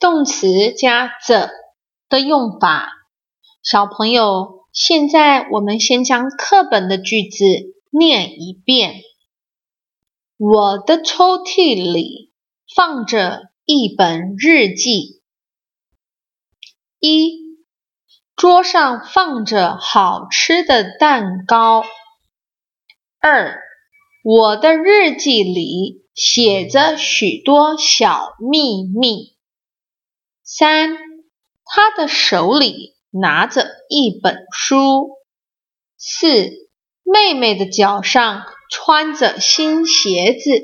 动词加 the 的用法。小朋友，现在我们先将课本的句子念一遍。我的抽屉里放着一本日记。一，桌上放着好吃的蛋糕。二，我的日记里写着许多小秘密。三，他的手里拿着一本书。四，妹妹的脚上穿着新鞋子。